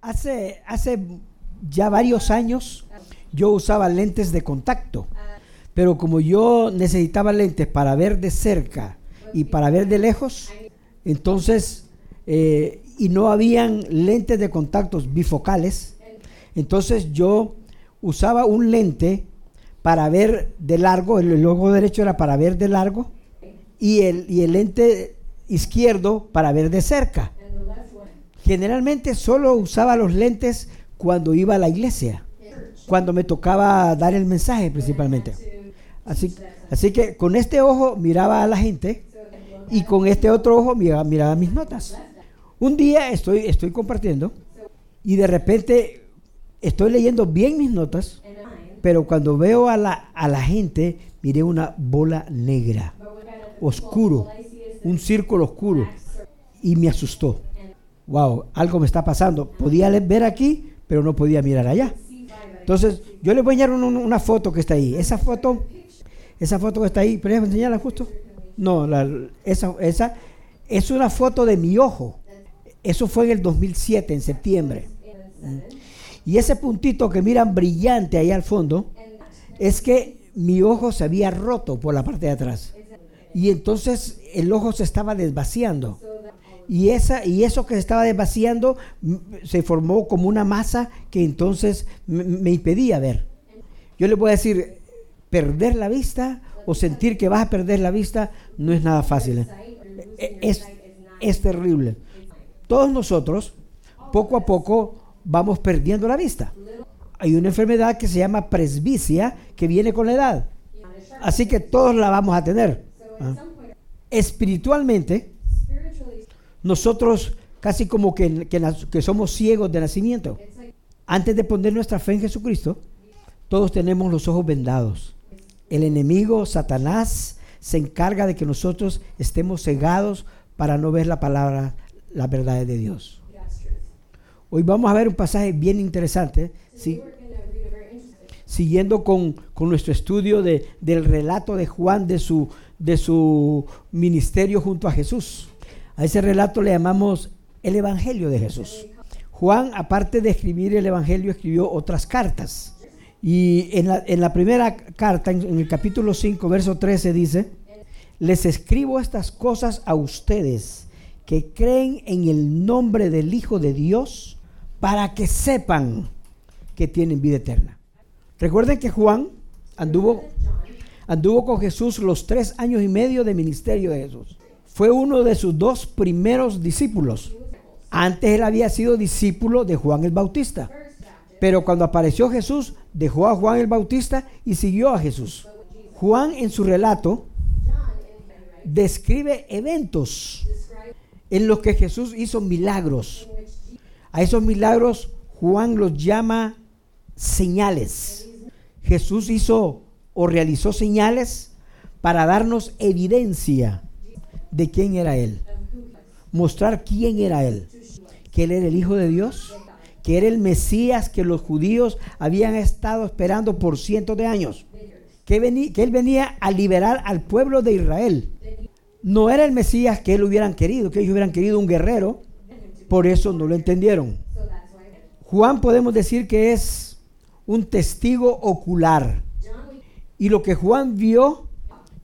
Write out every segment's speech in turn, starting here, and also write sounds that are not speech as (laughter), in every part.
Hace, hace ya varios años yo usaba lentes de contacto, pero como yo necesitaba lentes para ver de cerca y para ver de lejos, entonces, eh, y no habían lentes de contactos bifocales, entonces yo usaba un lente para ver de largo, el, ojo derecho era para ver de largo, y el, y el lente izquierdo para ver de cerca. Generalmente solo usaba los lentes cuando iba a la iglesia, cuando me tocaba dar el mensaje principalmente. Así, así que con este ojo miraba a la gente y con este otro ojo miraba, mis notas. Un día estoy, estoy compartiendo y de repente estoy leyendo bien mis notas, pero cuando veo a la, a la gente, miré una bola negra, oscuro, un círculo oscuro, y me asustó. Wow, algo me está pasando. Podía ver aquí, pero no podía mirar allá. Entonces, yo les voy a enseñar una, foto que está ahí. Esa foto, esa foto que está ahí, ¿pero enseñarla justo? No, esa, esa es una foto de mi ojo. Eso fue en el 2007, en septiembre. Y ese puntito que miran brillante ahí al fondo, es que mi ojo se había roto por la parte de atrás. Y entonces el ojo se estaba desvaciando. Y, esa, y eso que se estaba desvaciando se formó como una masa que entonces me impedía ver. Yo le voy a decir, perder la vista o sentir que vas a perder la vista no es nada fácil. ¿eh? E, es, es terrible. Todos nosotros, poco a poco, vamos perdiendo la vista. Hay una enfermedad que se llama presbicia que viene con la edad. Así que todos la vamos a tener. ¿ah? Espiritualmente, nosotros casi como que, que, somos ciegos de nacimiento. Antes de poner nuestra fe en Jesucristo, todos tenemos los ojos vendados. El enemigo, Satanás, se encarga de que nosotros estemos cegados para no ver la palabra, la verdad de Dios. Hoy vamos a ver un pasaje bien interesante, siguiendo con, nuestro estudio de, del relato de Juan de su, de su ministerio junto a Jesús. A ese relato le llamamos el Evangelio de Jesús. Juan, aparte de escribir el Evangelio, escribió otras cartas. Y en la, en la primera carta, en, el capítulo 5, verso 13, dice, les escribo estas cosas a ustedes que creen en el nombre del Hijo de Dios para que sepan que tienen vida eterna. Recuerden que Juan anduvo, anduvo con Jesús los tres años y medio de ministerio de Jesús. Fue uno de sus dos primeros discípulos. Antes él había sido discípulo de Juan el Bautista. Pero cuando apareció Jesús, dejó a Juan el Bautista y siguió a Jesús. Juan en su relato describe eventos en los que Jesús hizo milagros a esos milagros Juan los llama señales. Jesús hizo o realizó señales para darnos evidencia de quién era Él. Mostrar quién era Él. Que Él era el Hijo de Dios. Que era el Mesías que los judíos habían estado esperando por cientos de años. Que, que Él venía a liberar al pueblo de Israel. No era el Mesías que Él hubieran querido, que ellos hubieran querido un guerrero, por eso no lo entendieron. Juan podemos decir que es un testigo ocular. Y lo que Juan vio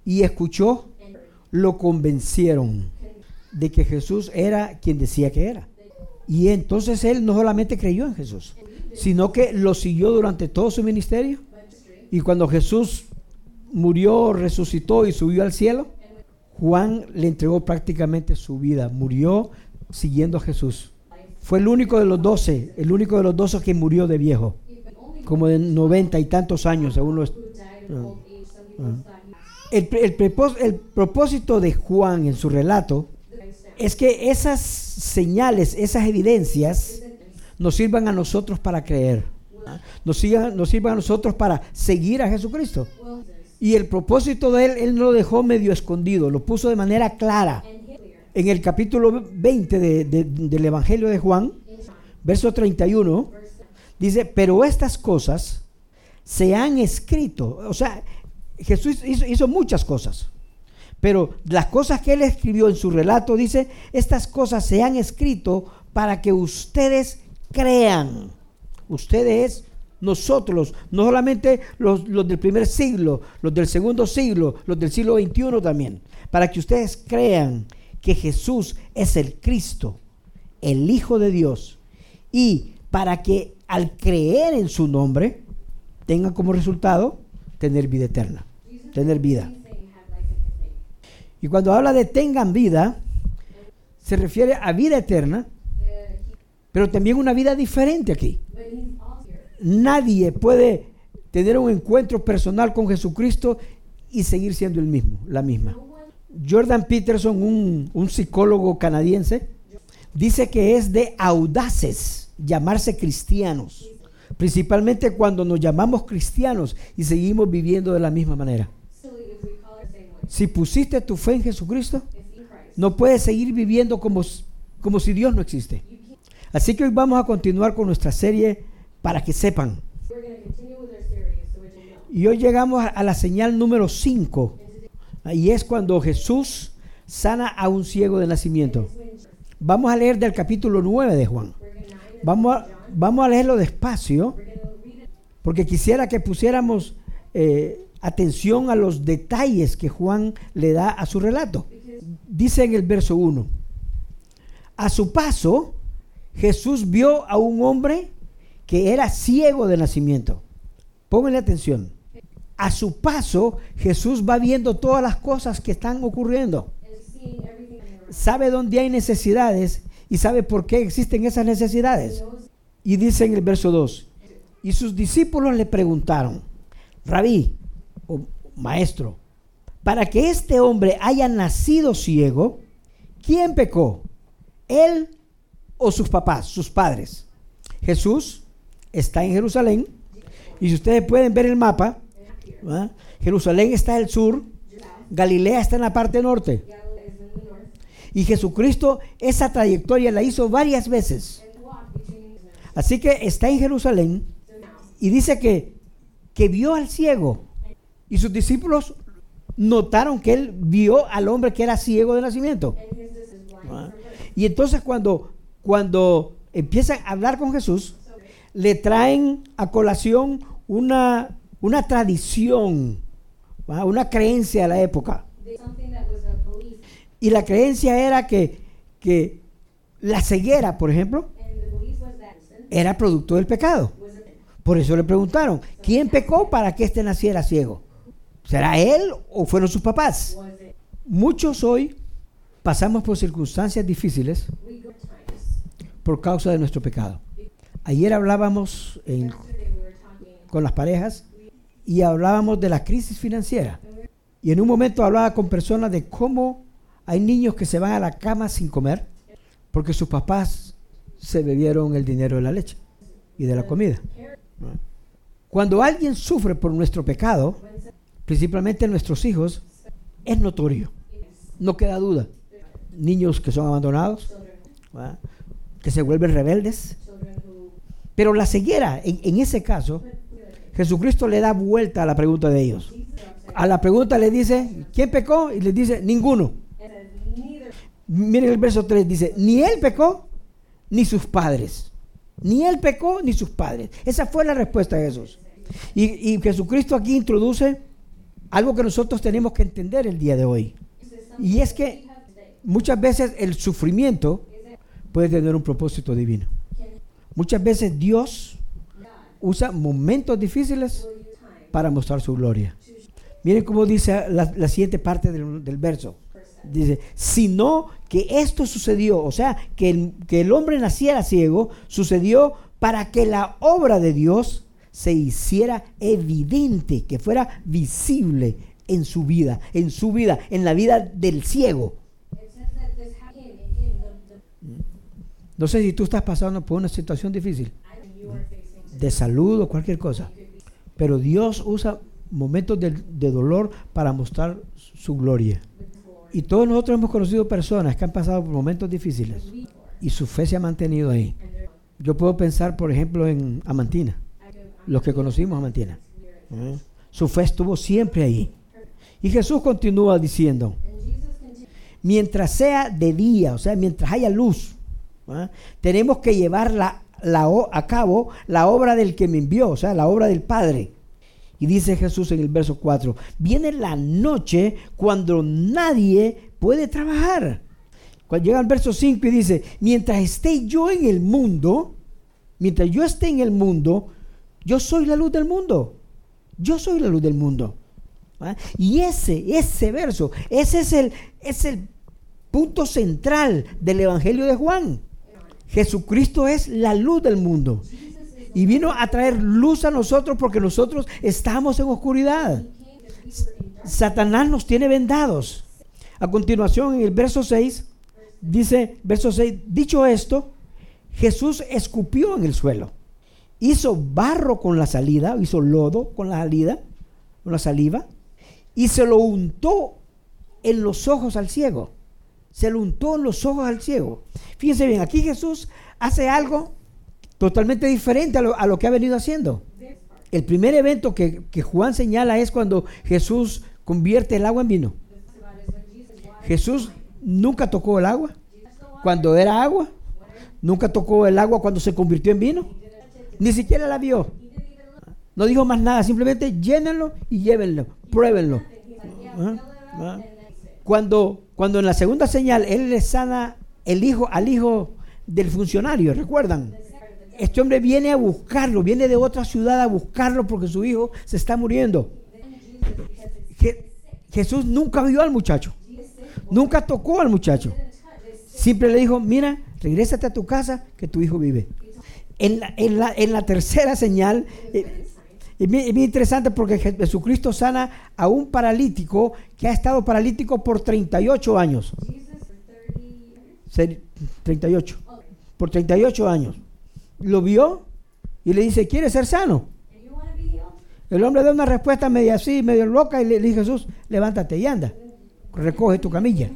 y escuchó lo convencieron de que Jesús era quien decía que era. Y entonces él no solamente creyó en Jesús, sino que lo siguió durante todo su ministerio. Y cuando Jesús murió, resucitó y subió al cielo, Juan le entregó prácticamente su vida, murió siguiendo a Jesús. Fue el único de los doce, el único de los doce que murió de viejo, como de noventa y tantos años, según los... Ah, ah. El, el, propósito de Juan en su relato es que esas señales, esas evidencias, nos sirvan a nosotros para creer, nos, nos sirvan a nosotros para seguir a Jesucristo. Y el propósito de él, él no lo dejó medio escondido, lo puso de manera clara en el capítulo 20 del Evangelio de Juan, verso 31, dice, pero estas cosas se han escrito, o sea, Jesús hizo, muchas cosas, pero las cosas que él escribió en su relato, dice, estas cosas se han escrito para que ustedes crean. Ustedes, nosotros, no solamente los, los del primer siglo, los del segundo siglo, los del siglo XXI también, para que ustedes crean que Jesús es el Cristo, el Hijo de Dios, y para que al creer en su nombre tengan como resultado tener vida eterna, tener vida. Y cuando habla de tengan vida, se refiere a vida eterna, pero también una vida diferente aquí. Nadie puede tener un encuentro personal con Jesucristo y seguir siendo el mismo, la misma. Jordan Peterson, un, un psicólogo canadiense, dice que es de audaces llamarse cristianos, principalmente cuando nos llamamos cristianos y seguimos viviendo de la misma manera. Si pusiste tu fe en Jesucristo, no puedes seguir viviendo como, como si Dios no existe. Así que hoy vamos a continuar con nuestra serie para que sepan. Y hoy llegamos a la señal número 5. Y es cuando Jesús sana a un ciego de nacimiento. Vamos a leer del capítulo 9 de Juan. Vamos a, vamos a leerlo despacio, porque quisiera que pusiéramos eh, atención a los detalles que Juan le da a su relato. Dice en el verso 1, a su paso, Jesús vio a un hombre que era ciego de nacimiento. Pónganle atención. A su paso, Jesús va viendo todas las cosas que están ocurriendo. Sabe dónde hay necesidades y sabe por qué existen esas necesidades. Y dice en el verso 2, y sus discípulos le preguntaron, rabí maestro, para que este hombre haya nacido ciego, ¿quién pecó? ¿Él o sus papás, sus padres? Jesús está en Jerusalén y si ustedes pueden ver el mapa, Jerusalén está al sur, Galilea está en la parte norte. Y Jesucristo esa trayectoria la hizo varias veces. Así que está en Jerusalén y dice que, que vio al ciego. Y sus discípulos notaron que él vio al hombre que era ciego de nacimiento. Ah. Y entonces cuando, cuando empiezan a hablar con Jesús, le traen a colación una, una tradición, una creencia de la época. Y la creencia era que, que la ceguera, por ejemplo, era producto del pecado. Por eso le preguntaron, ¿quién pecó para que éste naciera ciego? ¿Será él o fueron sus papás? Muchos hoy pasamos por circunstancias difíciles por causa de nuestro pecado. Ayer hablábamos con las parejas y hablábamos de la crisis financiera. Y en un momento hablaba con personas de cómo hay niños que se van a la cama sin comer porque sus papás se bebieron el dinero de la leche y de la comida. Cuando alguien sufre por nuestro pecado, principalmente nuestros hijos, es notorio. No queda duda. Niños que son abandonados, que se vuelven rebeldes. Pero la ceguera, en, ese caso, Jesucristo le da vuelta a la pregunta de ellos. A la pregunta le dice, ¿quién pecó? Y le dice, ninguno. Miren el verso 3, dice, ni él pecó, ni sus padres. Ni él pecó, ni sus padres. Esa fue la respuesta de Jesús. Y, Jesucristo aquí introduce algo que nosotros tenemos que entender el día de hoy. Y es que muchas veces el sufrimiento puede tener un propósito divino. Muchas veces Dios usa momentos difíciles para mostrar su gloria. Miren cómo dice la, siguiente parte del verso. Dice, sino que esto sucedió, o sea, que el, que el hombre naciera ciego, sucedió para que la obra de Dios se hiciera evidente, que fuera visible en su vida, en su vida, en la vida del ciego. No sé si tú estás pasando por una situación difícil, de salud o cualquier cosa, pero Dios usa momentos de, de dolor para mostrar su gloria. Y todos nosotros hemos conocido personas que han pasado por momentos difíciles y su fe se ha mantenido ahí. Yo puedo pensar, por ejemplo, en Amantina, los que conocimos a Amantina. ¿Eh? Su fe estuvo siempre ahí. Y Jesús continúa diciendo, mientras sea de día, o sea, mientras haya luz, ¿eh? tenemos que llevar la, la, a cabo la obra del que me envió, o sea, la obra del Padre. Y dice Jesús en el verso 4, viene la noche cuando nadie puede trabajar. Cuando llega al verso 5 y dice, mientras esté yo en el mundo, mientras yo esté en el mundo, yo soy la luz del mundo. Yo soy la luz del mundo. ¿Ah? Y ese, ese verso, ese es el, es el punto central del Evangelio de Juan. Jesucristo es la luz del mundo. Y vino a traer luz a nosotros porque nosotros estamos en oscuridad. Satanás nos tiene vendados. A continuación, en el verso 6, dice, verso 6, dicho esto, Jesús escupió en el suelo. Hizo barro con la salida, hizo lodo con la salida, con la saliva, y se lo untó en los ojos al ciego. Se lo untó en los ojos al ciego. Fíjense bien, aquí Jesús hace algo totalmente diferente a lo, que ha venido haciendo. El primer evento que, Juan señala es cuando Jesús convierte el agua en vino. Jesús nunca tocó el agua cuando era agua. Nunca tocó el agua cuando se convirtió en vino. Ni siquiera la vio. No dijo más nada, simplemente llénenlo y llévenlo, pruébenlo. ¿Ah? ¿Ah? Cuando, cuando en la segunda señal él le sana el hijo al hijo del funcionario, ¿recuerdan? Este hombre viene a buscarlo, viene de otra ciudad a buscarlo porque su hijo se está muriendo. Jesús nunca vio al muchacho, nunca tocó al muchacho. Siempre le dijo, mira, regrésate a tu casa que tu hijo vive. En la, tercera señal, eh, es bien interesante porque Jesucristo sana a un paralítico que ha estado paralítico por 38 años. 38. Por 38 años lo vio y le dice, ¿quieres ser sano? El hombre da una respuesta media así, medio loca, y le dice Jesús, levántate y anda, recoge tu camilla.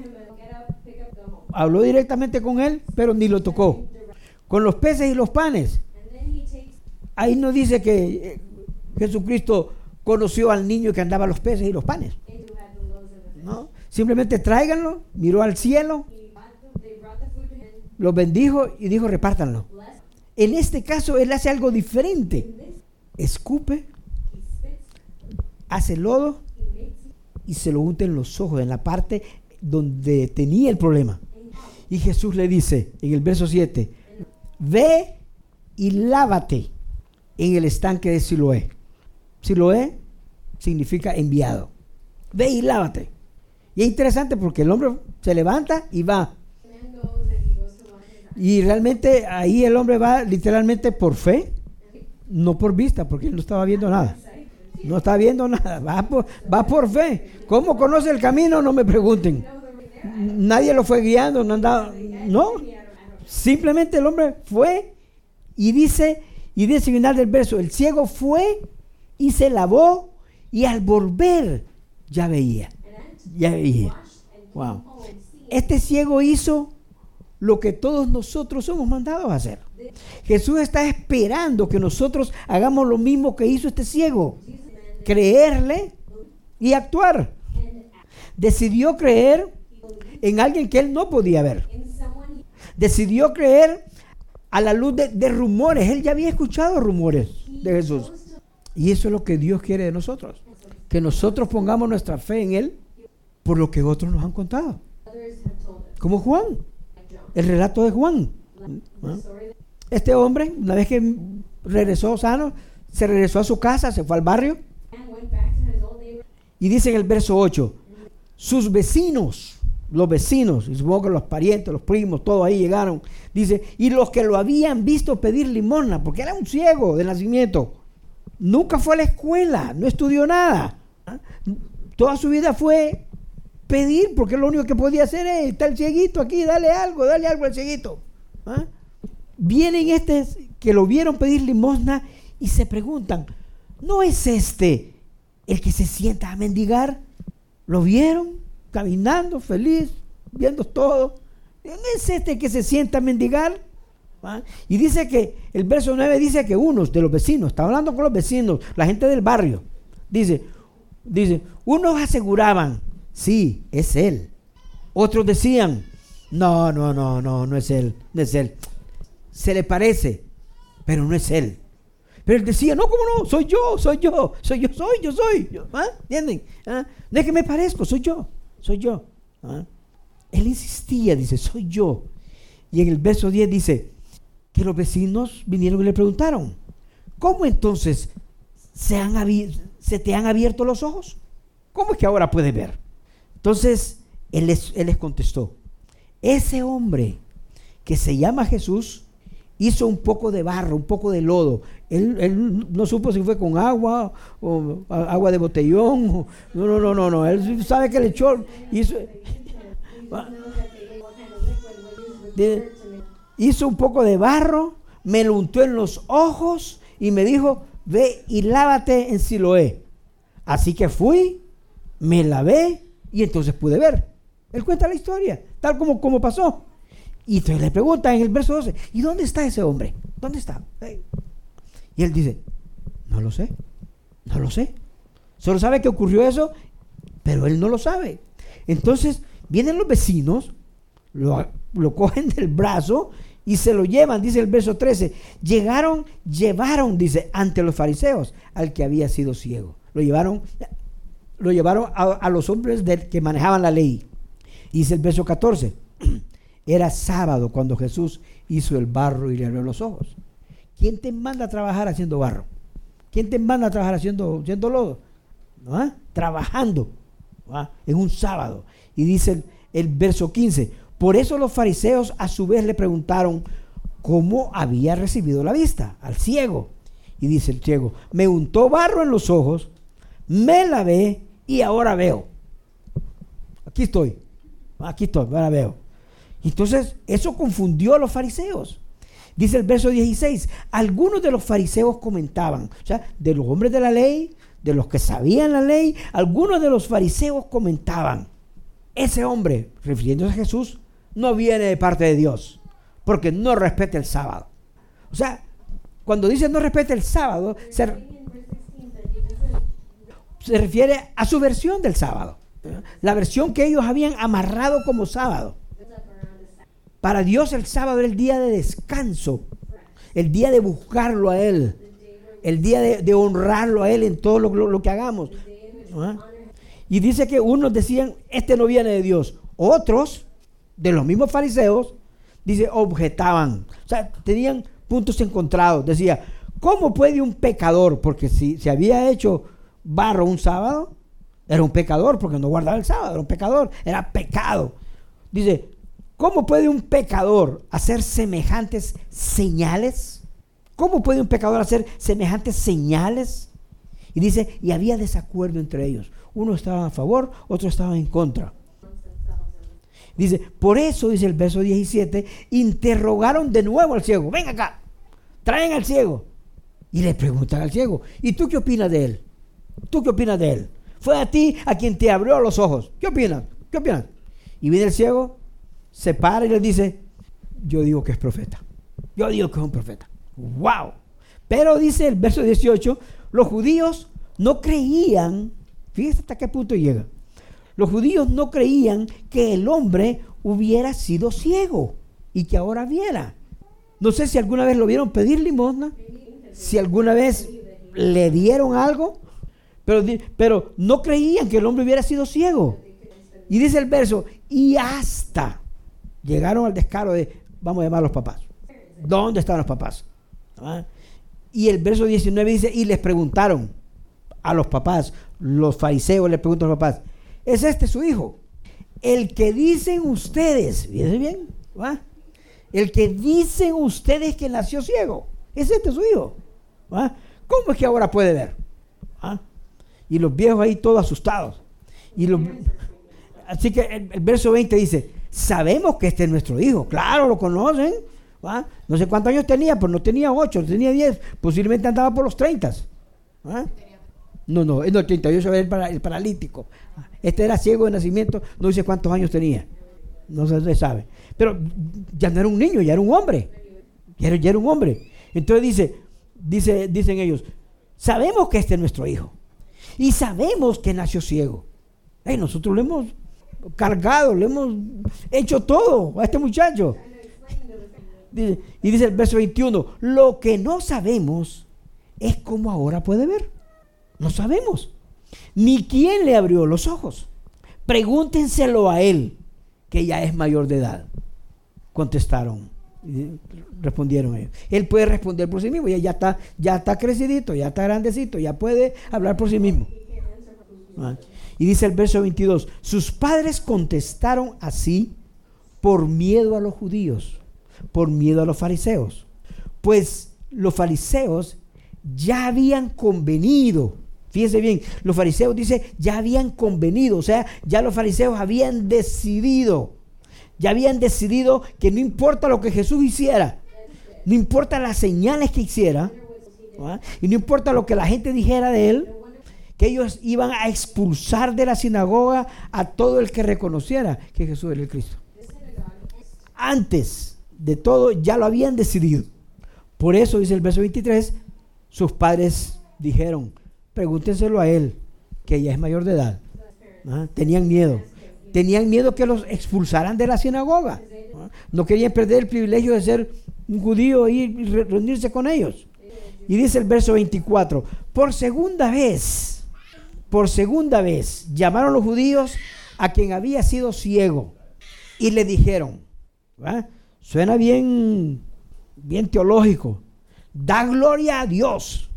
Habló directamente con él, pero ni lo tocó. Con los peces y los panes. Ahí no dice que eh, Jesucristo conoció al niño que andaba los peces y los panes. ¿No? Simplemente tráiganlo, miró al cielo, los bendijo y dijo repártanlo. En este caso, él hace algo diferente. Escupe, hace lodo y se lo unta en los ojos, en la parte donde tenía el problema. Y Jesús le dice en el verso 7, ve y lávate en el estanque de Siloé. Siloé significa enviado. Ve y lávate. Y es interesante porque el hombre se levanta y va. Y realmente ahí el hombre va literalmente por fe, no por vista, porque él no estaba viendo nada. No está viendo nada, va por, va por fe. ¿Cómo conoce el camino? No me pregunten. Nadie lo fue guiando, no andaba, no. Simplemente el hombre fue y dice, y dice al final del verso, el ciego fue y se lavó y al volver ya veía, ya veía. Wow. Este ciego hizo lo que todos nosotros somos mandados a hacer. Jesús está esperando que nosotros hagamos lo mismo que hizo este ciego. Creerle y actuar. Decidió creer en alguien que él no podía ver. Decidió creer a la luz de, rumores. Él ya había escuchado rumores de Jesús. Y eso es lo que Dios quiere de nosotros. Que nosotros pongamos nuestra fe en Él por lo que otros nos han contado. Como Juan el relato de Juan. Este hombre, una vez que regresó sano, se regresó a su casa, se fue al barrio. Y dice en el verso 8, sus vecinos, los vecinos, y supongo que los parientes, los primos, todos ahí llegaron. Dice, y los que lo habían visto pedir limosna, porque era un ciego de nacimiento. Nunca fue a la escuela, no estudió nada. Toda su vida fue pedir, porque lo único que podía hacer es, está el cieguito aquí, dale algo, dale algo al cieguito. ¿Ah? Vienen estos que lo vieron pedir limosna y se preguntan, ¿no es este el que se sienta a mendigar? ¿Lo vieron caminando feliz, viendo todo? ¿No es este que se sienta a mendigar? Y dice que, el verso 9 dice que unos de los vecinos, está hablando con los vecinos, la gente del barrio, dice, dice, unos aseguraban, sí, es Él. Otros decían, no, no, no, no, no es Él, no es Él. Se le parece, pero no es él. Pero él decía, no, ¿cómo no? Soy yo, soy yo, soy yo, soy yo, soy. ¿Entienden? ¿Ah? No es que me parezco, soy yo, soy yo. ¿Ah? Él insistía, dice, soy yo. Y en el verso 10 dice que los vecinos vinieron y le preguntaron, ¿cómo entonces se, han se te han abierto los ojos? ¿Cómo es que ahora puedes ver? Entonces él él les contestó, ese hombre que se llama Jesús hizo un poco de barro, un poco de lodo. Él, no supo si fue con agua o agua de botellón. no, no, no, no, no. Él sabe que le echó. Hizo, (laughs) hizo un poco de barro, me lo untó en los ojos y me dijo, ve y lávate en Siloé. Así que fui, me lavé y entonces pude ver. Él cuenta la historia, tal como, como pasó. Y entonces le pregunta en el verso 12, ¿y dónde está ese hombre? ¿Dónde está? Y él dice, no lo sé, no lo sé. Solo sabe que ocurrió eso, pero él no lo sabe. Entonces vienen los vecinos, lo, lo (laughs) cogen del brazo y se lo llevan, dice el verso 13. Llegaron, llevaron, dice, ante los fariseos al que había sido ciego. Lo llevaron, lo llevaron a, los hombres que manejaban la ley. Dice el verso 14. (clears throat) Era sábado cuando Jesús hizo el barro y le abrió los ojos. ¿Quién te manda a trabajar haciendo barro? ¿Quién te manda a trabajar haciendo, haciendo lodo? ¿No? Trabajando en un sábado. Y dice el, el verso 15, por eso los fariseos a su vez le preguntaron cómo había recibido la vista al ciego. Y dice el ciego, me untó barro en los ojos, me lavé y ahora veo. Aquí estoy, aquí estoy, ahora veo. Entonces, eso confundió a los fariseos. Dice el verso 16, algunos de los fariseos comentaban, o sea, de los hombres de la ley, de los que sabían la ley, algunos de los fariseos comentaban, ese hombre, refiriéndose a Jesús, no viene de parte de Dios, porque no respeta el sábado. O sea, cuando dice no respeta el sábado, se, se refiere a su versión del sábado, la versión que ellos habían amarrado como sábado. Para Dios el sábado es el día de descanso, el día de buscarlo a Él, el día de, honrarlo a Él en todo lo, que hagamos. Y dice que unos decían, este no viene de Dios. Otros, de los mismos fariseos, dice, objetaban. O sea, tenían puntos encontrados. Decía, ¿cómo puede un pecador? Porque si se había hecho barro un sábado, era un pecador, porque no guardaba el sábado, era un pecador, era pecado. Dice, ¿Cómo puede un pecador hacer semejantes señales? ¿Cómo puede un pecador hacer semejantes señales? Y dice, y había desacuerdo entre ellos. Uno estaba a favor, otro estaba en contra. Dice, por eso, dice el verso 17, interrogaron de nuevo al ciego. Ven acá, traen al ciego. Y le preguntan al ciego, ¿y tú qué opinas de él? ¿Tú qué opinas de él? Fue a ti a quien te abrió los ojos. ¿Qué opinas? ¿Qué opinas? Y viene el ciego se para y le dice, yo digo que es profeta. Yo digo que es un profeta. ¡Wow! Pero dice el verso 18, los judíos no creían, fíjese hasta qué punto llega, los judíos no creían que el hombre hubiera sido ciego y que ahora viera. No sé si alguna vez lo vieron pedir limosna, si alguna vez le dieron algo, pero, pero no creían que el hombre hubiera sido ciego. Y dice el verso, y hasta llegaron al descaro de, vamos a llamar a los papás. ¿Dónde están los papás? ¿Ah? Y el verso 19 dice, y les preguntaron a los papás, los fariseos les preguntan a los papás, ¿es este su hijo? El que dicen ustedes, fíjense bien, ¿va? el que dicen ustedes que nació ciego, ¿es este su hijo? ¿va? ¿Cómo es que ahora puede ver? ¿Ah? Y los viejos ahí todos asustados. Y así que el verso 20 dice, sabemos que este es nuestro hijo. Claro, lo conocen. No sé cuántos años tenía, pero no tenía 8, tenía 10. Posiblemente andaba por los 30. No, no, en el 38 era el, paralítico. Este era ciego de nacimiento, no sé cuántos años tenía. No se sabe. Pero ya no era un niño, ya era un hombre. Ya era, un hombre. Entonces dice, dice, dicen ellos, sabemos que este es nuestro hijo. Y sabemos que nació ciego. nosotros lo hemos cargado, le hemos hecho todo a este muchacho. Y dice el verso 21, lo que no sabemos es cómo ahora puede ver. No sabemos. Ni quién le abrió los ojos. Pregúntenselo a él, que ya es mayor de edad. Contestaron, respondieron ellos. Él puede responder por sí mismo, ya, ya, está, ya está crecidito, ya está grandecito, ya puede hablar por sí mismo. Ah. Y dice el verso 22, sus padres contestaron así por miedo a los judíos, por miedo a los fariseos. Pues los fariseos ya habían convenido, fíjense bien, los fariseos dice, ya habían convenido, o sea, ya los fariseos habían decidido, ya habían decidido que no importa lo que Jesús hiciera, no importa las señales que hiciera, y no importa lo que la gente dijera de él, que ellos iban a expulsar de la sinagoga a todo el que reconociera que Jesús era el Cristo. Antes de todo ya lo habían decidido. Por eso dice el verso 23, sus padres dijeron, pregúntenselo a él, que ya es mayor de edad. ¿Ah? Tenían miedo. Tenían miedo que los expulsaran de la sinagoga. No querían perder el privilegio de ser un judío y reunirse con ellos. Y dice el verso 24, por segunda vez por segunda vez llamaron los judíos a quien había sido ciego y le dijeron, suena bien, bien teológico, da gloria a Dios.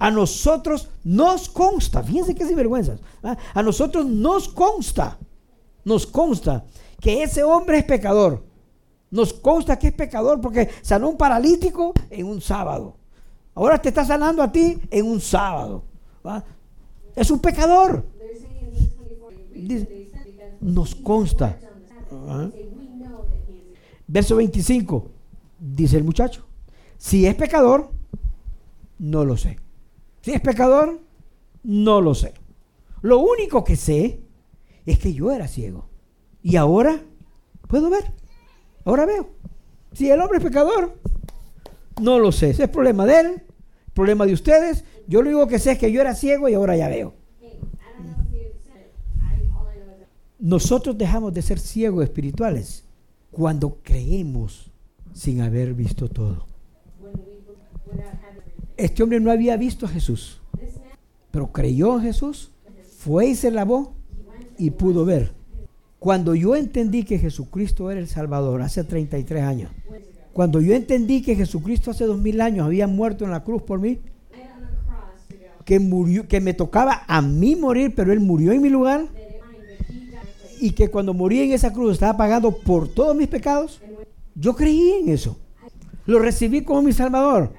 A nosotros nos consta, fíjense qué sinvergüenzas, a nosotros nos consta, nos consta que ese hombre es pecador. Nos consta que es pecador porque sanó un paralítico en un sábado. Ahora te está sanando a ti en un sábado. Es un pecador. nos consta. Verso 25. Dice el muchacho. Si es pecador, no lo sé. Si es pecador, no lo sé. Lo único que sé es que yo era ciego. Y ahora puedo ver. Ahora veo. Si el hombre es pecador, no lo sé. Es problema de él, problema de ustedes. Yo lo único que sé es que yo era ciego y ahora ya veo. Nosotros dejamos de ser ciegos espirituales cuando creemos sin haber visto todo. Este hombre no había visto a Jesús, pero creyó en Jesús, fue y se lavó y pudo ver. Cuando yo entendí que Jesucristo era el Salvador hace 33 años, cuando yo entendí que Jesucristo hace 2000 años había muerto en la cruz por mí, que murió, que me tocaba a mí morir, pero él murió en mi lugar. Y que cuando morí en esa cruz estaba pagando por todos mis pecados. Yo creí en eso. Lo recibí como mi Salvador.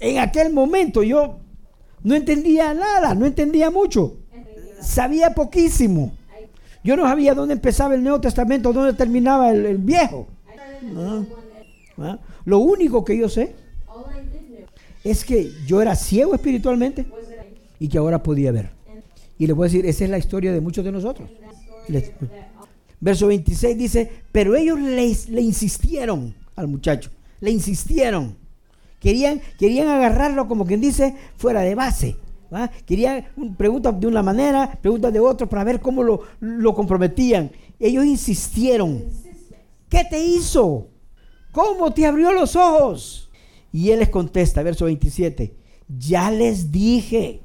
En aquel momento yo no entendía nada, no entendía mucho. Sabía poquísimo. Yo no sabía dónde empezaba el Nuevo Testamento, dónde terminaba el, Viejo. ¿Ah? ¿Ah? Lo único que yo sé es que yo era ciego espiritualmente y que ahora podía ver. Y le voy a decir, esa es la historia de muchos de nosotros. verso 26 dice, pero ellos le, insistieron al muchacho, le insistieron. Querían, querían agarrarlo como quien dice fuera de base. Querían preguntas de una manera, preguntas de otra para ver cómo lo, lo comprometían. Ellos insistieron. ¿Qué te hizo? ¿Cómo te abrió los ojos? Y él les contesta, verso 27, ya les dije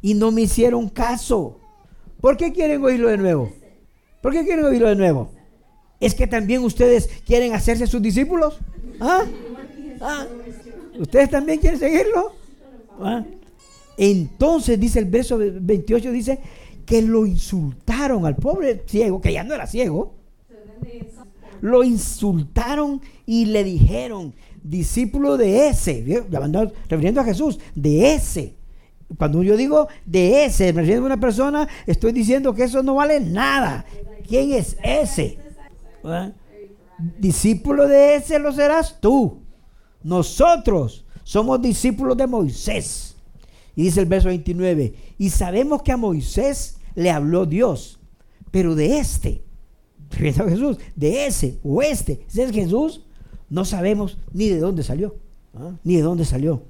y no me hicieron caso. ¿Por qué quieren oírlo de nuevo? ¿Por qué quieren oírlo de nuevo? ¿Es que también ustedes quieren hacerse sus discípulos? ¿Ah? ¿Ah? ¿Ustedes también quieren seguirlo? ¿Ah? Entonces dice el verso 28, dice que lo insultaron al pobre ciego, que ya no era ciego. Lo insultaron y le dijeron, discípulo de ese, refiriendo a Jesús, de ese. Cuando yo digo de ese, me refiero a una persona, estoy diciendo que eso no vale nada. ¿Quién es ese? ¿Ah? Discípulo de ese lo serás tú. Nosotros somos discípulos de Moisés. Y dice el verso 29, y sabemos que a Moisés le habló Dios, pero de este, a Jesús, de ese o este, ese es Jesús, no sabemos ni de dónde salió, ¿ah? ni de dónde salió.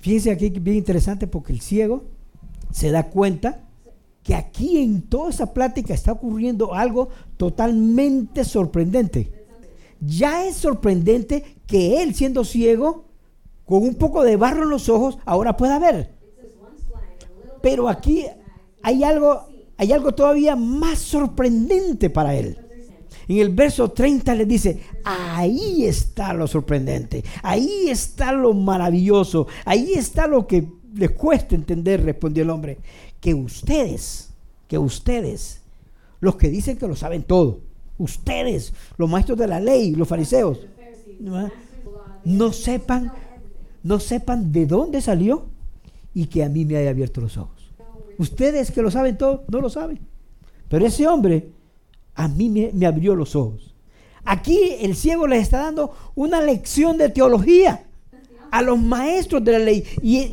Fíjense aquí bien interesante porque el ciego se da cuenta que aquí en toda esa plática está ocurriendo algo totalmente sorprendente. ya es sorprendente que él siendo ciego, con un poco de barro en los ojos, ahora pueda ver. Pero aquí hay algo, hay algo todavía más sorprendente para él. En el verso 30 le dice, ahí está lo sorprendente, ahí está lo maravilloso, ahí está lo que les cuesta entender, respondió el hombre, que ustedes, que ustedes, los que dicen que lo saben todo, ustedes, los maestros de la ley, los fariseos, no sepan, no sepan de dónde salió y que a mí me haya abierto los ojos. Ustedes que lo saben todo, no lo saben. Pero ese hombre a mí me, abrió los ojos. Aquí el ciego les está dando una lección de teología a los maestros de la ley. Y,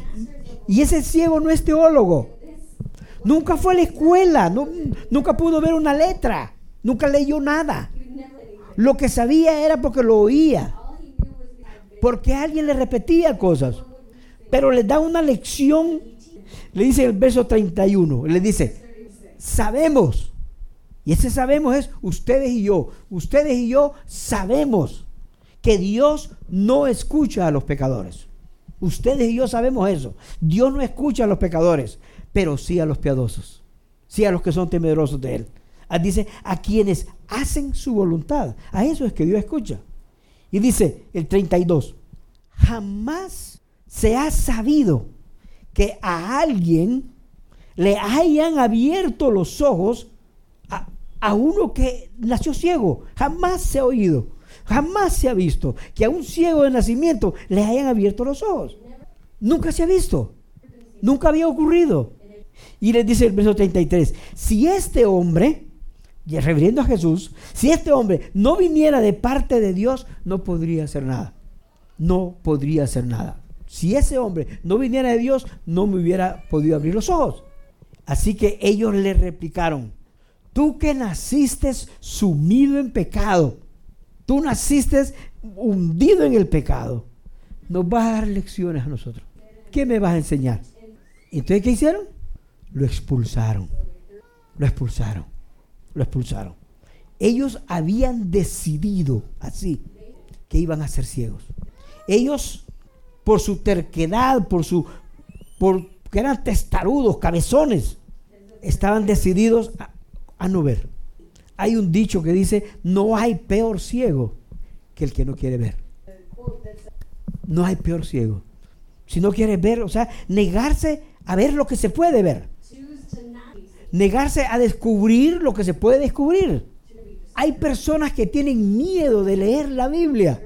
y ese ciego no es teólogo. Nunca fue a la escuela, nunca pudo ver una letra, nunca leyó nada. Lo que sabía era porque lo oía, porque alguien le repetía cosas. Pero le da una lección, le dice el verso 31, le dice, sabemos y ese sabemos es ustedes y yo. Ustedes y yo sabemos que Dios no escucha a los pecadores. Ustedes y yo sabemos eso. Dios no escucha a los pecadores, pero sí a los piadosos. Sí a los que son temerosos de Él. Ah, dice, a quienes hacen su voluntad. A eso es que Dios escucha. Y dice el 32, jamás se ha sabido que a alguien le hayan abierto los ojos a uno que nació ciego. Jamás se ha oído, jamás se ha visto que a un ciego de nacimiento le hayan abierto los ojos. Nunca se ha visto, nunca había ocurrido. Y les dice el verso 33, si este hombre, y refiriendo a Jesús, si este hombre no viniera de parte de Dios, no podría hacer nada. No podría hacer nada. Si ese hombre no viniera de Dios, no me hubiera podido abrir los ojos. Así que ellos le replicaron, Tú que naciste sumido en pecado, tú naciste hundido en el pecado, nos vas a dar lecciones a nosotros. ¿Qué me vas a enseñar? Entonces, ¿qué hicieron? Lo expulsaron. Lo expulsaron. Lo expulsaron. Ellos habían decidido así que iban a ser ciegos. Ellos, por su terquedad, por su, por que eran testarudos, cabezones, estaban decididos a, a no ver. Hay un dicho que dice, no hay peor ciego que el que no quiere ver. No hay peor ciego. Si no quiere ver, o sea, negarse a ver lo que se puede ver. Negarse a descubrir lo que se puede descubrir. Hay personas que tienen miedo de leer la Biblia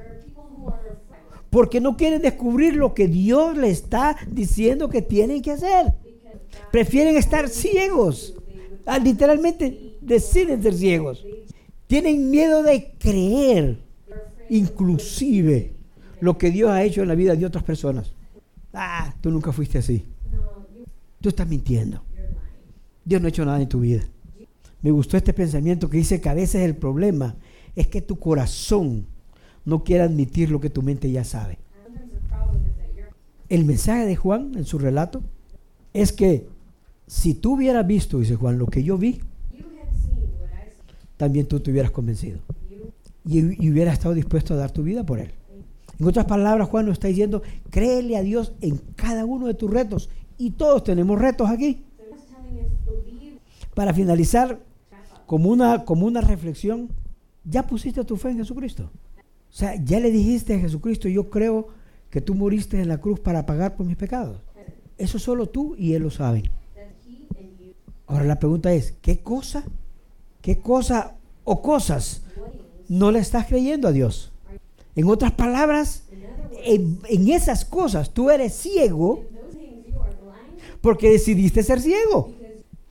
porque no quieren descubrir lo que Dios le está diciendo que tienen que hacer. Prefieren estar ciegos literalmente deciden ser ciegos. Tienen miedo de creer, inclusive, lo que Dios ha hecho en la vida de otras personas. Ah, tú nunca fuiste así. Tú estás mintiendo. Dios no ha hecho nada en tu vida. Me gustó este pensamiento que dice que a veces el problema es que tu corazón no quiere admitir lo que tu mente ya sabe. El mensaje de Juan en su relato es que si tú hubieras visto, dice Juan, lo que yo vi, también tú te hubieras convencido. Y, y hubieras estado dispuesto a dar tu vida por él. En otras palabras, Juan nos está diciendo, créele a Dios en cada uno de tus retos. Y todos tenemos retos aquí. Para finalizar, como una, como una reflexión, ya pusiste tu fe en Jesucristo. O sea, ya le dijiste a Jesucristo, yo creo que tú moriste en la cruz para pagar por mis pecados. Eso solo tú y Él lo saben. Ahora la pregunta es, ¿qué cosa? ¿Qué cosa o cosas no le estás creyendo a Dios? En otras palabras, en, esas cosas tú eres ciego porque decidiste ser ciego.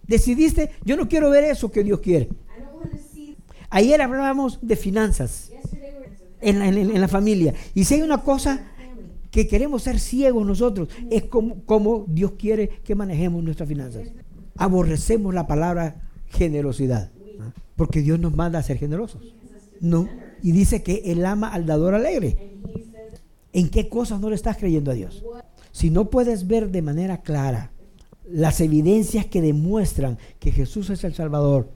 Decidiste, yo no quiero ver eso que Dios quiere. Ayer hablábamos de finanzas en la, familia. Y si hay una cosa que queremos ser ciegos nosotros, es como Dios quiere que manejemos nuestras finanzas aborrecemos la palabra generosidad. Porque Dios nos manda a ser generosos. No. Y dice que Él ama al dador alegre. ¿En qué cosas no le estás creyendo a Dios? Si no puedes ver de manera clara las evidencias que demuestran que Jesús es el Salvador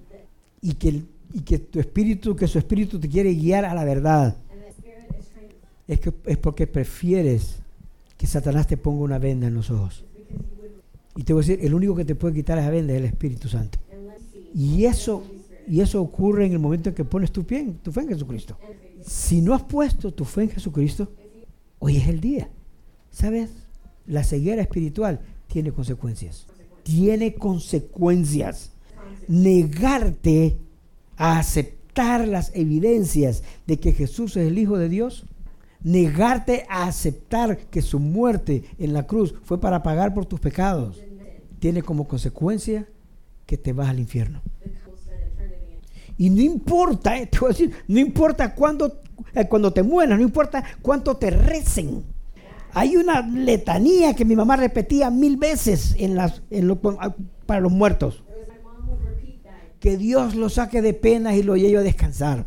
y que y que tu espíritu, que su espíritu te quiere guiar a la verdad, es, que, es porque prefieres que Satanás te ponga una venda en los ojos. Y te voy a decir, el único que te puede quitar esa venda es el Espíritu Santo. Y eso, y eso ocurre en el momento en que pones tu, pie, tu fe en Jesucristo. Si no has puesto tu fe en Jesucristo, hoy es el día. ¿Sabes? La ceguera espiritual tiene consecuencias. Tiene consecuencias. Negarte a aceptar las evidencias de que Jesús es el Hijo de Dios, negarte a aceptar que su muerte en la cruz fue para pagar por tus pecados, tiene como consecuencia que te vas al infierno. Y no importa, eh, decir, no importa cuándo, eh, cuando te mueras, no importa cuánto te recen. Hay una letanía que mi mamá repetía mil veces en las, para los muertos que Dios lo saque de penas y lo lleve a descansar.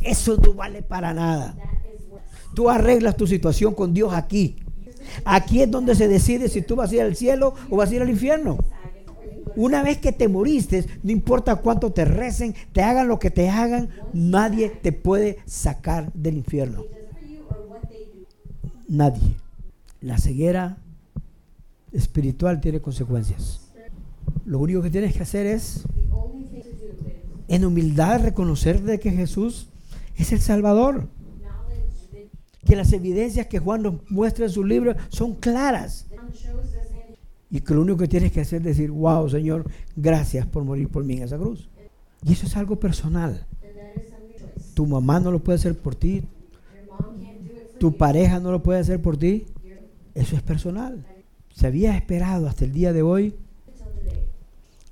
Eso no vale para nada. Tú arreglas tu situación con Dios aquí. Aquí es donde se decide si tú vas a ir al cielo o vas a ir al infierno. Una vez que te moriste, no importa cuánto te recen, te hagan lo que te hagan, nadie te puede sacar del infierno. Nadie. La ceguera espiritual tiene consecuencias. Lo único que tienes que hacer es, en humildad, reconocer de que Jesús es el Salvador. Que las evidencias que Juan nos muestra en su libro son claras. Y que lo único que tienes que hacer es decir, wow, Señor, gracias por morir por mí en esa cruz. Y eso es algo personal. Tu mamá no lo puede hacer por ti. Tu pareja no lo puede hacer por ti. Eso es personal. Se había esperado hasta el día de hoy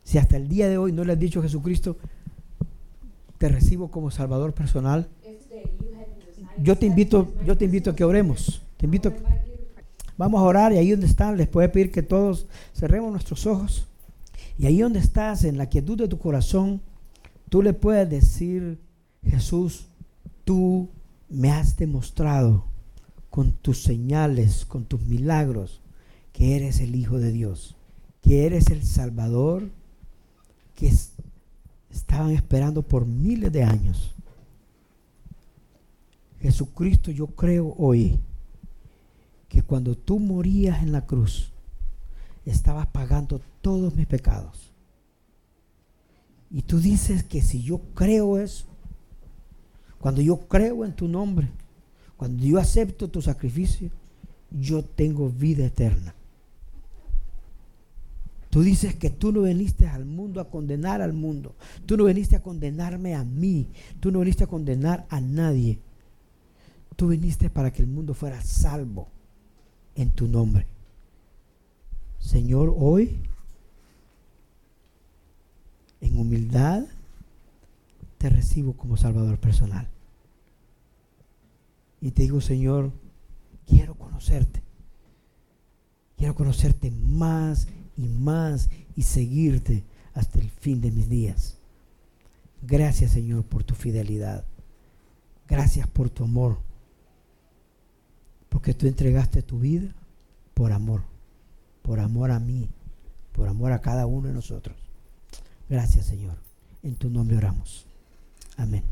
si hasta el día de hoy no le has dicho a Jesucristo, te recibo como Salvador personal, yo te invito, yo te invito a que oremos. Te invito, vamos a orar y ahí donde están les puedo pedir que todos cerremos nuestros ojos y ahí donde estás, en la quietud de tu corazón, tú le puedes decir, Jesús, tú me has demostrado con tus señales, con tus milagros, que eres el Hijo de Dios, que eres el Salvador que estaban esperando por miles de años. Jesucristo, yo creo hoy que cuando tú morías en la cruz, estabas pagando todos mis pecados. Y tú dices que si yo creo eso, cuando yo creo en tu nombre, cuando yo acepto tu sacrificio, yo tengo vida eterna. Tú dices que tú no viniste al mundo a condenar al mundo. Tú no viniste a condenarme a mí. Tú no viniste a condenar a nadie. Tú viniste para que el mundo fuera salvo en tu nombre. Señor, hoy, en humildad, te recibo como Salvador personal. Y te digo, Señor, quiero conocerte. Quiero conocerte más y más y seguirte hasta el fin de mis días. Gracias Señor por tu fidelidad. Gracias por tu amor. Porque tú entregaste tu vida por amor. Por amor a mí. Por amor a cada uno de nosotros. Gracias Señor. En tu nombre oramos. Amén.